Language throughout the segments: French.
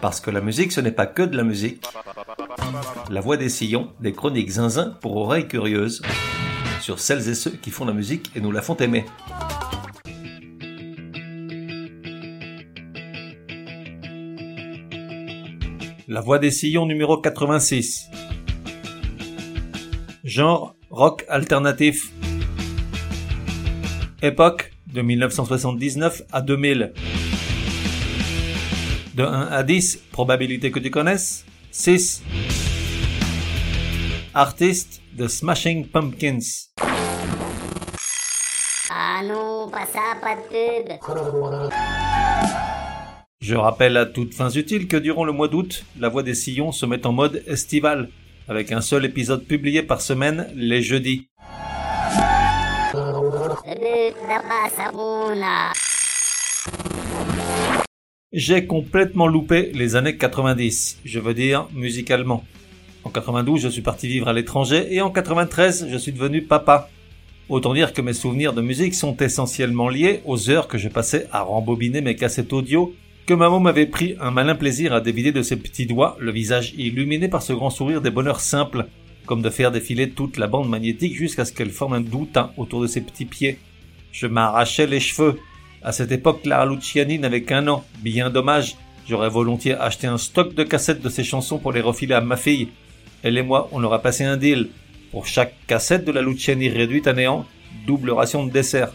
Parce que la musique, ce n'est pas que de la musique. La voix des sillons, des chroniques zinzin pour oreilles curieuses, sur celles et ceux qui font la musique et nous la font aimer. La voix des sillons numéro 86. Genre rock alternatif. Époque de 1979 à 2000. De 1 à 10, probabilité que tu connaisses 6. Artiste de Smashing Pumpkins. Ah non, pas ça, pas de pub. Je rappelle à toutes fins utiles que durant le mois d'août, La Voix des Sillons se met en mode estival, avec un seul épisode publié par semaine les jeudis. J'ai complètement loupé les années 90, je veux dire musicalement. En 92, je suis parti vivre à l'étranger et en 93, je suis devenu papa. Autant dire que mes souvenirs de musique sont essentiellement liés aux heures que je passais à rembobiner mes cassettes audio, que maman m'avait pris un malin plaisir à dévider de ses petits doigts, le visage illuminé par ce grand sourire des bonheurs simples, comme de faire défiler toute la bande magnétique jusqu'à ce qu'elle forme un doutin autour de ses petits pieds. Je m'arrachais les cheveux, à cette époque, Clara Luciani n'avait qu'un an. Bien dommage. J'aurais volontiers acheté un stock de cassettes de ses chansons pour les refiler à ma fille. Elle et moi, on aura passé un deal. Pour chaque cassette de la Luciani réduite à néant, double ration de dessert.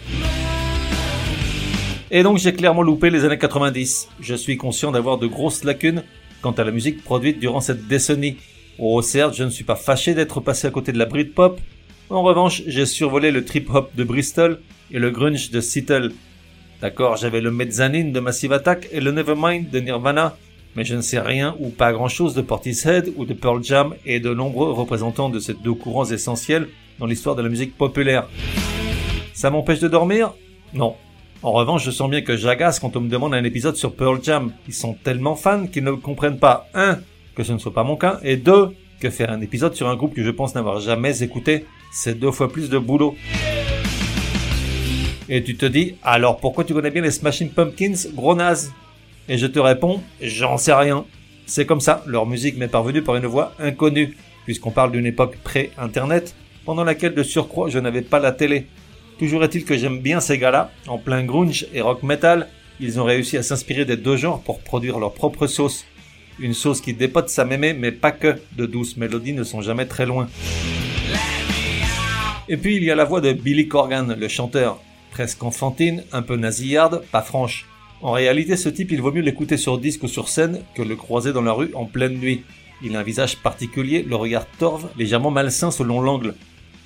Et donc j'ai clairement loupé les années 90. Je suis conscient d'avoir de grosses lacunes quant à la musique produite durant cette décennie. Oh certes, je ne suis pas fâché d'être passé à côté de la Britpop. En revanche, j'ai survolé le trip-hop de Bristol et le grunge de Seattle. D'accord, j'avais le Mezzanine de Massive Attack et le Nevermind de Nirvana, mais je ne sais rien ou pas grand chose de Portishead ou de Pearl Jam et de nombreux représentants de ces deux courants essentiels dans l'histoire de la musique populaire. Ça m'empêche de dormir? Non. En revanche, je sens bien que j'agace quand on me demande un épisode sur Pearl Jam. Ils sont tellement fans qu'ils ne comprennent pas, un, que ce ne soit pas mon cas, et deux, que faire un épisode sur un groupe que je pense n'avoir jamais écouté, c'est deux fois plus de boulot. Et tu te dis, alors pourquoi tu connais bien les Smashing Pumpkins, gros naze? Et je te réponds, j'en sais rien. C'est comme ça, leur musique m'est parvenue par une voix inconnue, puisqu'on parle d'une époque pré-internet, pendant laquelle de surcroît je n'avais pas la télé. Toujours est-il que j'aime bien ces gars-là, en plein grunge et rock metal, ils ont réussi à s'inspirer des deux genres pour produire leur propre sauce. Une sauce qui dépote sa mémé, mais pas que, de douces mélodies ne sont jamais très loin. Et puis il y a la voix de Billy Corgan, le chanteur, presque enfantine, un peu nasillarde, pas franche. En réalité, ce type, il vaut mieux l'écouter sur disque ou sur scène que le croiser dans la rue en pleine nuit. Il a un visage particulier, le regard torve, légèrement malsain selon l'angle.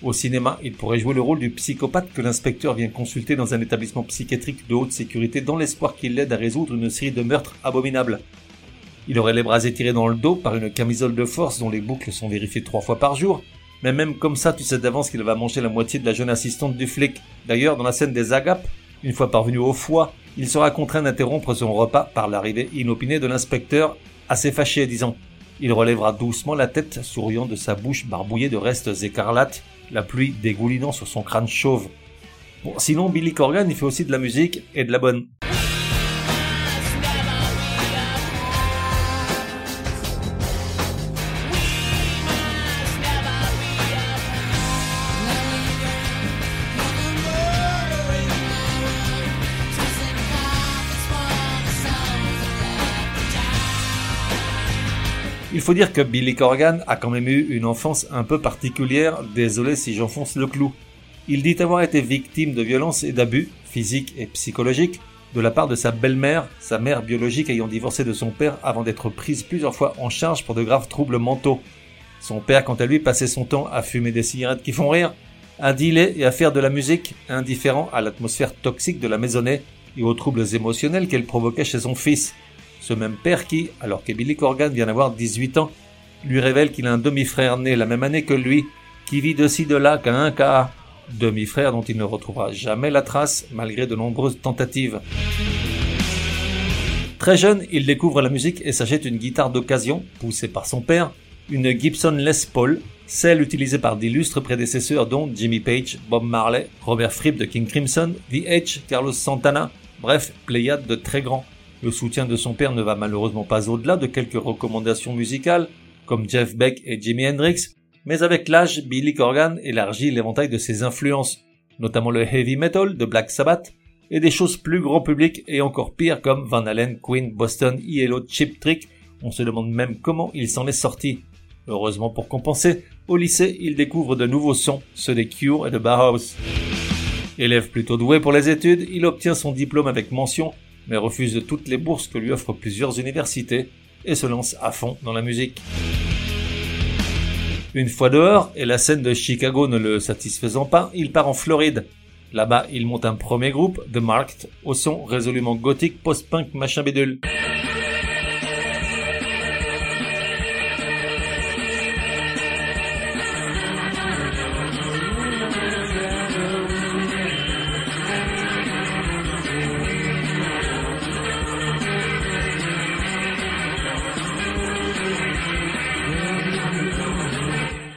Au cinéma, il pourrait jouer le rôle du psychopathe que l'inspecteur vient consulter dans un établissement psychiatrique de haute sécurité dans l'espoir qu'il l'aide à résoudre une série de meurtres abominables. Il aurait les bras étirés dans le dos par une camisole de force dont les boucles sont vérifiées trois fois par jour, mais même comme ça, tu sais d'avance qu'il va manger la moitié de la jeune assistante du flic. D'ailleurs, dans la scène des agapes, une fois parvenu au foie, il sera contraint d'interrompre son repas par l'arrivée inopinée de l'inspecteur, assez fâché, disant Il relèvera doucement la tête, souriant de sa bouche barbouillée de restes écarlates, la pluie dégoulinant sur son crâne chauve. Bon, sinon, Billy Corgan, il fait aussi de la musique et de la bonne. Il faut dire que Billy Corgan a quand même eu une enfance un peu particulière, désolé si j'enfonce le clou. Il dit avoir été victime de violences et d'abus, physiques et psychologiques, de la part de sa belle-mère, sa mère biologique ayant divorcé de son père avant d'être prise plusieurs fois en charge pour de graves troubles mentaux. Son père, quant à lui, passait son temps à fumer des cigarettes qui font rire, à dealer et à faire de la musique, indifférent à l'atmosphère toxique de la maisonnée et aux troubles émotionnels qu'elle provoquait chez son fils. Ce même père qui, alors que Billy Corgan vient d'avoir 18 ans, lui révèle qu'il a un demi-frère né la même année que lui, qui vit de ci de là qu'à un cas. Demi-frère dont il ne retrouvera jamais la trace malgré de nombreuses tentatives. Très jeune, il découvre la musique et s'achète une guitare d'occasion, poussée par son père, une Gibson Les Paul, celle utilisée par d'illustres prédécesseurs dont Jimmy Page, Bob Marley, Robert Fripp de King Crimson, The Edge, Carlos Santana, bref, pléiade de très grands. Le soutien de son père ne va malheureusement pas au-delà de quelques recommandations musicales, comme Jeff Beck et Jimi Hendrix, mais avec l'âge, Billy Corgan élargit l'éventail de ses influences, notamment le heavy metal de Black Sabbath, et des choses plus grand public et encore pires comme Van Halen, Queen, Boston, Yellow, Chip Trick, on se demande même comment il s'en est sorti. Heureusement pour compenser, au lycée, il découvre de nouveaux sons, ceux des Cure et de Bauhaus. Élève plutôt doué pour les études, il obtient son diplôme avec mention, mais refuse toutes les bourses que lui offrent plusieurs universités et se lance à fond dans la musique. Une fois dehors, et la scène de Chicago ne le satisfaisant pas, il part en Floride. Là-bas, il monte un premier groupe, The Marked, au son résolument gothique post-punk machin bidule.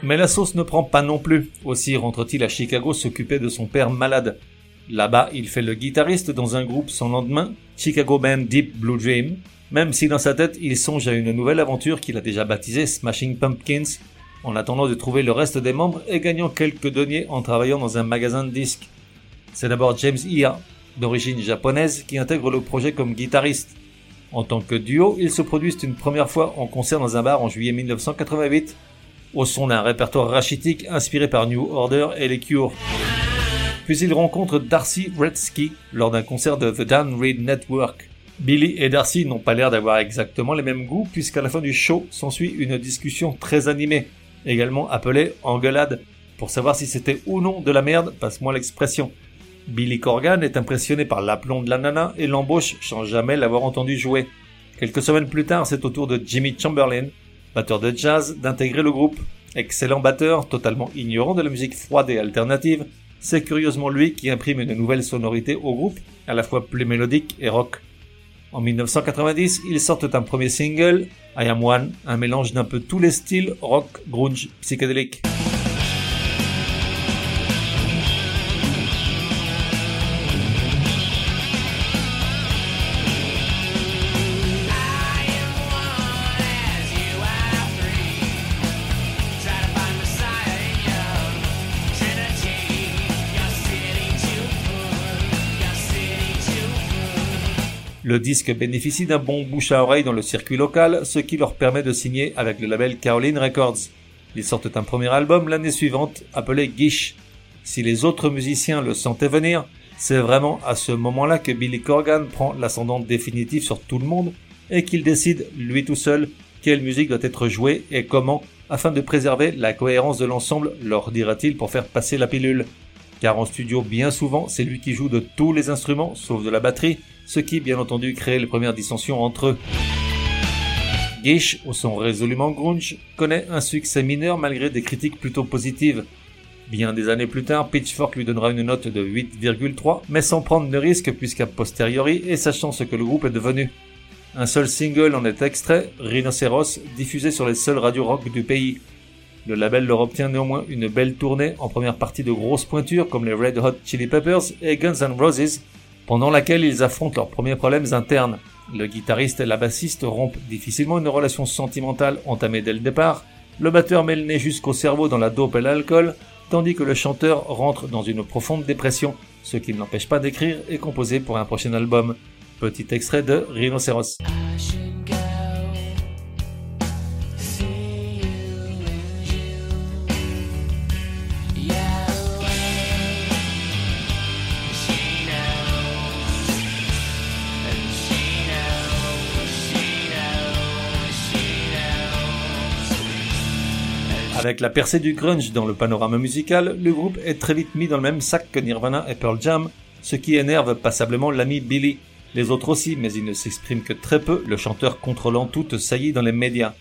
Mais la sauce ne prend pas non plus. Aussi rentre-t-il à Chicago s'occuper de son père malade. Là-bas, il fait le guitariste dans un groupe sans lendemain, Chicago Band Deep Blue Dream, même si dans sa tête il songe à une nouvelle aventure qu'il a déjà baptisée Smashing Pumpkins, en attendant de trouver le reste des membres et gagnant quelques deniers en travaillant dans un magasin de disques. C'est d'abord James Ia, d'origine japonaise, qui intègre le projet comme guitariste. En tant que duo, ils se produisent une première fois en concert dans un bar en juillet 1988 au son d'un répertoire rachitique inspiré par New Order et les Cure. Puis il rencontre Darcy Redsky lors d'un concert de The Dan Reed Network. Billy et Darcy n'ont pas l'air d'avoir exactement les mêmes goûts puisqu'à la fin du show s'ensuit une discussion très animée, également appelée engueulade, pour savoir si c'était ou non de la merde, passe-moi l'expression. Billy Corgan est impressionné par l'aplomb de la nana et l'embauche sans jamais l'avoir entendu jouer. Quelques semaines plus tard, c'est au tour de Jimmy Chamberlain, batteur de jazz, d'intégrer le groupe. Excellent batteur, totalement ignorant de la musique froide et alternative, c'est curieusement lui qui imprime une nouvelle sonorité au groupe, à la fois plus mélodique et rock. En 1990, ils sortent un premier single, I Am One, un mélange d'un peu tous les styles rock, grunge, psychédélique. Le disque bénéficie d'un bon bouche à oreille dans le circuit local, ce qui leur permet de signer avec le label Caroline Records. Ils sortent un premier album l'année suivante, appelé Guiche. Si les autres musiciens le sentaient venir, c'est vraiment à ce moment-là que Billy Corgan prend l'ascendant définitif sur tout le monde et qu'il décide, lui tout seul, quelle musique doit être jouée et comment, afin de préserver la cohérence de l'ensemble, leur dira-t-il pour faire passer la pilule. Car en studio, bien souvent, c'est lui qui joue de tous les instruments, sauf de la batterie, ce qui bien entendu crée les premières dissensions entre eux. Gish, au son résolument grunge, connaît un succès mineur malgré des critiques plutôt positives. Bien des années plus tard, Pitchfork lui donnera une note de 8,3, mais sans prendre de risque puisqu'à posteriori et sachant ce que le groupe est devenu. Un seul single en est extrait, Rhinoceros, diffusé sur les seules radios rock du pays. Le label leur obtient néanmoins une belle tournée en première partie de grosses pointures comme les Red Hot Chili Peppers et Guns N' Roses, pendant laquelle ils affrontent leurs premiers problèmes internes. Le guitariste et la bassiste rompent difficilement une relation sentimentale entamée dès le départ, le batteur met le nez jusqu'au cerveau dans la dope et l'alcool, tandis que le chanteur rentre dans une profonde dépression, ce qui ne l'empêche pas d'écrire et composer pour un prochain album. Petit extrait de Rhinoceros. Avec la percée du grunge dans le panorama musical, le groupe est très vite mis dans le même sac que Nirvana et Pearl Jam, ce qui énerve passablement l'ami Billy. Les autres aussi, mais il ne s'exprime que très peu, le chanteur contrôlant toute saillie dans les médias.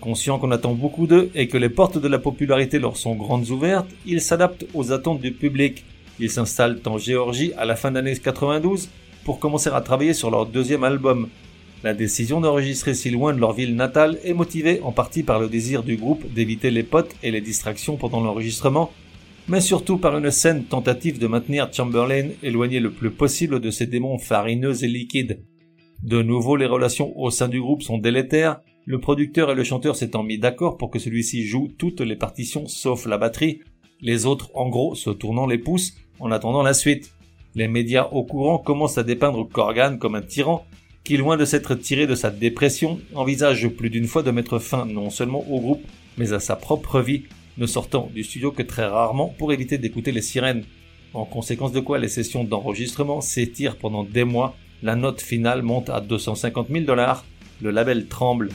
Conscient qu'on attend beaucoup d'eux et que les portes de la popularité leur sont grandes ouvertes, ils s'adaptent aux attentes du public. Ils s'installent en Géorgie à la fin d'année 92 pour commencer à travailler sur leur deuxième album, la décision d'enregistrer si loin de leur ville natale est motivée en partie par le désir du groupe d'éviter les potes et les distractions pendant l'enregistrement, mais surtout par une saine tentative de maintenir Chamberlain éloigné le plus possible de ses démons farineux et liquides. De nouveau, les relations au sein du groupe sont délétères, le producteur et le chanteur s'étant mis d'accord pour que celui-ci joue toutes les partitions sauf la batterie, les autres en gros se tournant les pouces en attendant la suite. Les médias au courant commencent à dépeindre Corgan comme un tyran qui, loin de s'être tiré de sa dépression, envisage plus d'une fois de mettre fin non seulement au groupe, mais à sa propre vie, ne sortant du studio que très rarement pour éviter d'écouter les sirènes. En conséquence de quoi les sessions d'enregistrement s'étirent pendant des mois, la note finale monte à 250 000 dollars, le label tremble.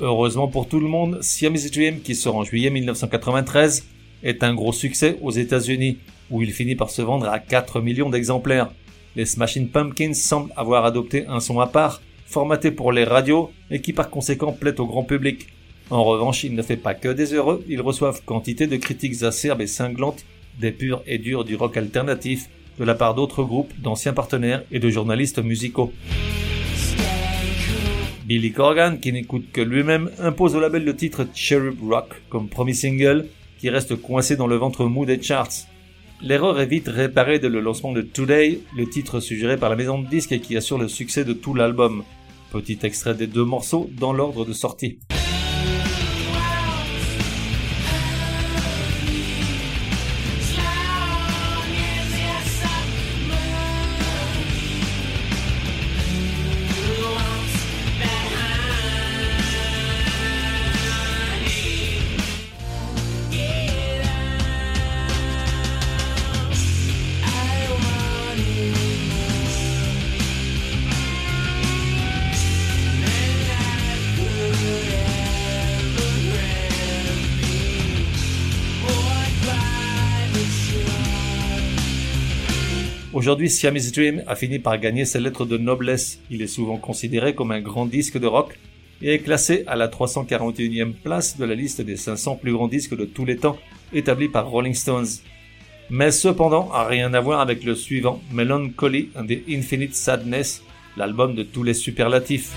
Heureusement pour tout le monde, Siamese Dream, qui sort en juillet 1993, est un gros succès aux États-Unis, où il finit par se vendre à 4 millions d'exemplaires. Les Smashing Pumpkins semblent avoir adopté un son à part, formaté pour les radios et qui par conséquent plaît au grand public. En revanche, il ne fait pas que des heureux, ils reçoivent quantité de critiques acerbes et cinglantes des purs et durs du rock alternatif de la part d'autres groupes, d'anciens partenaires et de journalistes musicaux. Billy Corgan, qui n'écoute que lui-même, impose au label le titre Cherub Rock comme premier single, qui reste coincé dans le ventre mou des charts. L'erreur est vite réparée dès le lancement de Today, le titre suggéré par la maison de disques et qui assure le succès de tout l'album. Petit extrait des deux morceaux dans l'ordre de sortie. Aujourd'hui, Siamese Dream a fini par gagner ses lettres de noblesse. Il est souvent considéré comme un grand disque de rock et est classé à la 341e place de la liste des 500 plus grands disques de tous les temps établie par Rolling Stones. Mais cependant, a rien à voir avec le suivant, Melancholy and the Infinite Sadness, l'album de tous les superlatifs.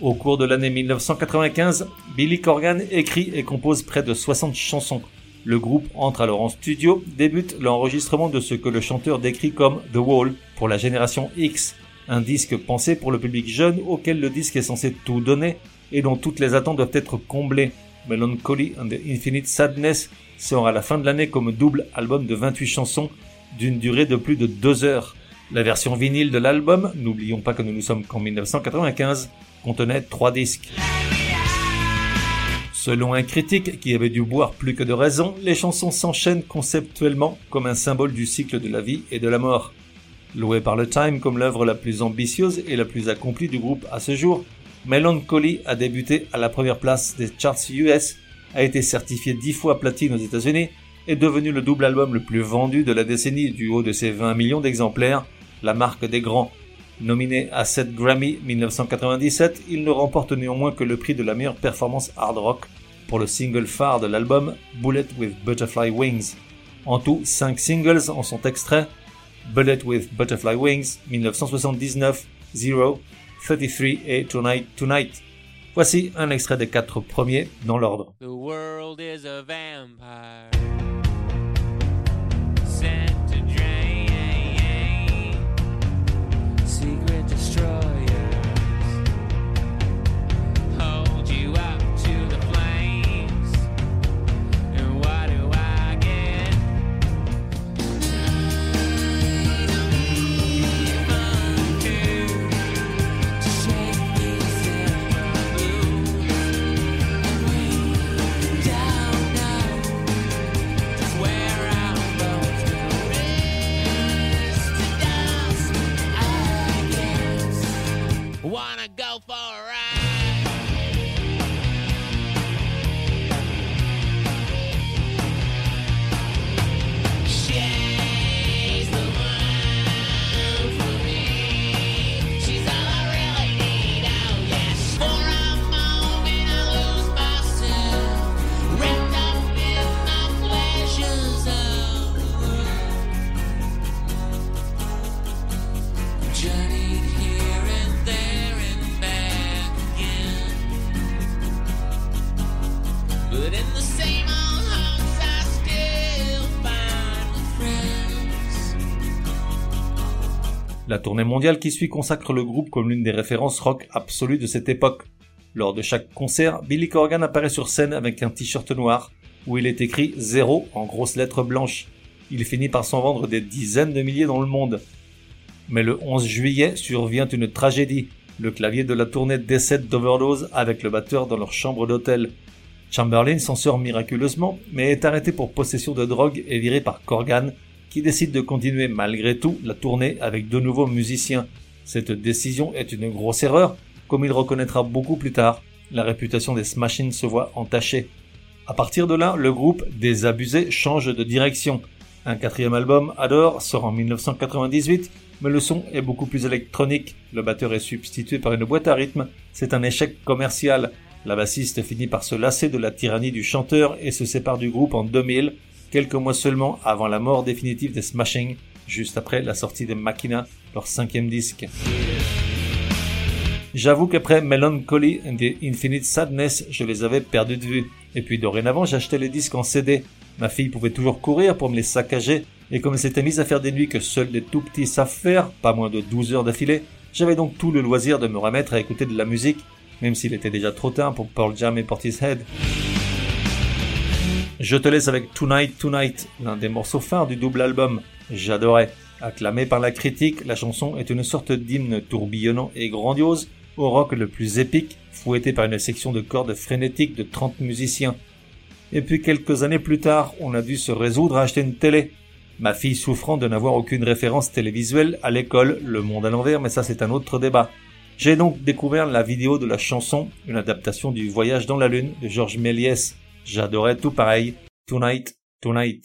Au cours de l'année 1995, Billy Corgan écrit et compose près de 60 chansons, le groupe entre alors en studio, débute l'enregistrement de ce que le chanteur décrit comme The Wall pour la génération X, un disque pensé pour le public jeune auquel le disque est censé tout donner et dont toutes les attentes doivent être comblées. Melancholy and the Infinite Sadness sort à la fin de l'année comme double album de 28 chansons d'une durée de plus de deux heures. La version vinyle de l'album, n'oublions pas que nous nous sommes qu'en 1995, contenait trois disques. Selon un critique qui avait dû boire plus que de raison, les chansons s'enchaînent conceptuellement comme un symbole du cycle de la vie et de la mort. Loué par le Time comme l'œuvre la plus ambitieuse et la plus accomplie du groupe à ce jour, Melancholy a débuté à la première place des charts US, a été certifié dix fois platine aux États-Unis, est devenu le double album le plus vendu de la décennie du haut de ses 20 millions d'exemplaires, la marque des grands. Nominé à 7 Grammy 1997, il ne remporte néanmoins que le prix de la meilleure performance hard rock pour le single phare de l'album Bullet with Butterfly Wings. En tout, 5 singles en sont extraits Bullet with Butterfly Wings 1979, Zero, 33 et Tonight Tonight. Voici un extrait des quatre premiers dans l'ordre. The world is a vampire. La tournée mondiale qui suit consacre le groupe comme l'une des références rock absolues de cette époque. Lors de chaque concert, Billy Corgan apparaît sur scène avec un t-shirt noir où il est écrit 0 en grosses lettres blanches. Il finit par s'en vendre des dizaines de milliers dans le monde. Mais le 11 juillet survient une tragédie. Le clavier de la tournée décède d'overdose avec le batteur dans leur chambre d'hôtel. Chamberlain s'en sort miraculeusement, mais est arrêté pour possession de drogue et viré par Corgan, qui décide de continuer malgré tout la tournée avec de nouveaux musiciens. Cette décision est une grosse erreur, comme il reconnaîtra beaucoup plus tard. La réputation des Smashing se voit entachée. À partir de là, le groupe, désabusé, change de direction. Un quatrième album, Adore, sort en 1998, mais le son est beaucoup plus électronique. Le batteur est substitué par une boîte à rythme. C'est un échec commercial. La bassiste finit par se lasser de la tyrannie du chanteur et se sépare du groupe en 2000, quelques mois seulement avant la mort définitive des Smashing, juste après la sortie de Machina, leur cinquième disque. J'avoue qu'après Melancholy and the Infinite Sadness, je les avais perdus de vue. Et puis dorénavant, j'achetais les disques en CD. Ma fille pouvait toujours courir pour me les saccager, et comme elle s'était mise à faire des nuits que seuls des tout petits savent faire, pas moins de 12 heures d'affilée, j'avais donc tout le loisir de me remettre à écouter de la musique même s'il était déjà trop tard pour Paul Jam et Portishead. Je te laisse avec Tonight Tonight, l'un des morceaux phares du double album. J'adorais. Acclamé par la critique, la chanson est une sorte d'hymne tourbillonnant et grandiose au rock le plus épique, fouetté par une section de cordes frénétique de 30 musiciens. Et puis quelques années plus tard, on a dû se résoudre à acheter une télé. Ma fille souffrant de n'avoir aucune référence télévisuelle à l'école, le monde à l'envers, mais ça c'est un autre débat. J'ai donc découvert la vidéo de la chanson, une adaptation du Voyage dans la Lune de Georges Méliès. J'adorais tout pareil. Tonight, tonight.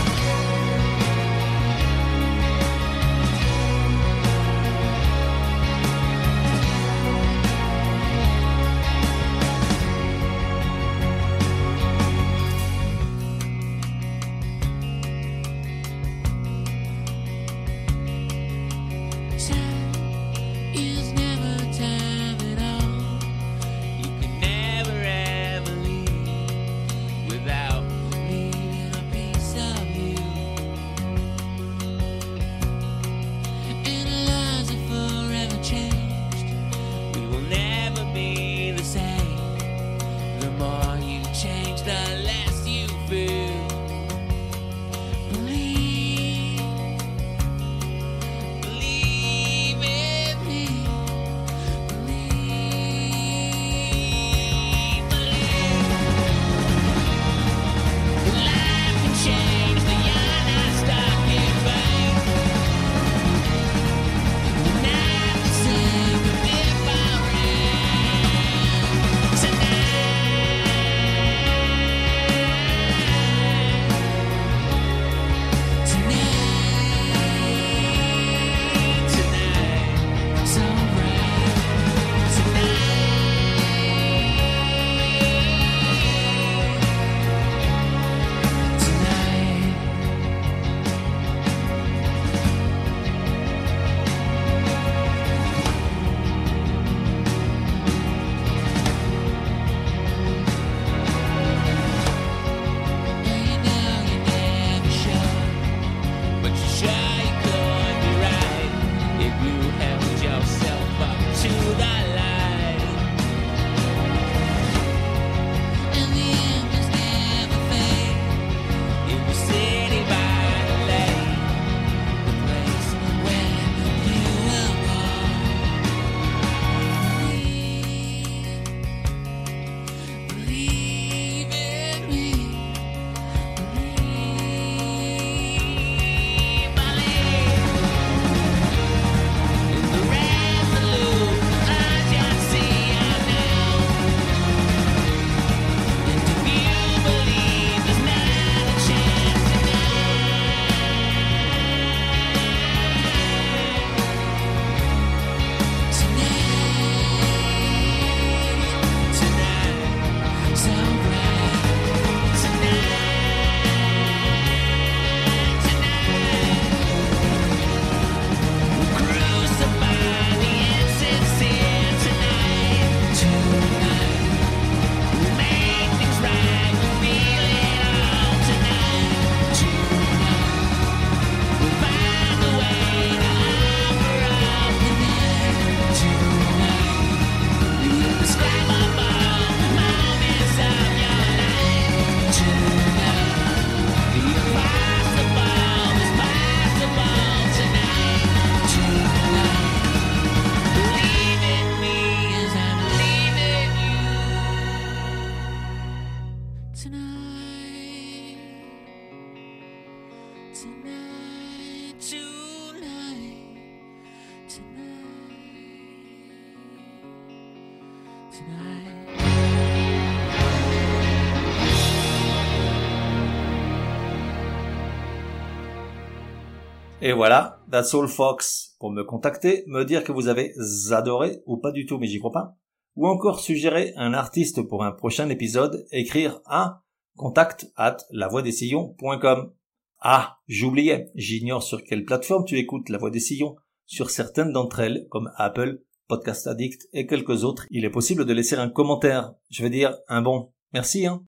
Et voilà, that's all Fox. Pour me contacter, me dire que vous avez adoré ou pas du tout, mais j'y crois pas. Ou encore suggérer un artiste pour un prochain épisode, écrire à contact at lavoidesillons.com. Ah, j'oubliais, j'ignore sur quelle plateforme tu écoutes La Voix des Sillons. Sur certaines d'entre elles, comme Apple, Podcast Addict et quelques autres, il est possible de laisser un commentaire. Je veux dire, un bon. Merci, hein.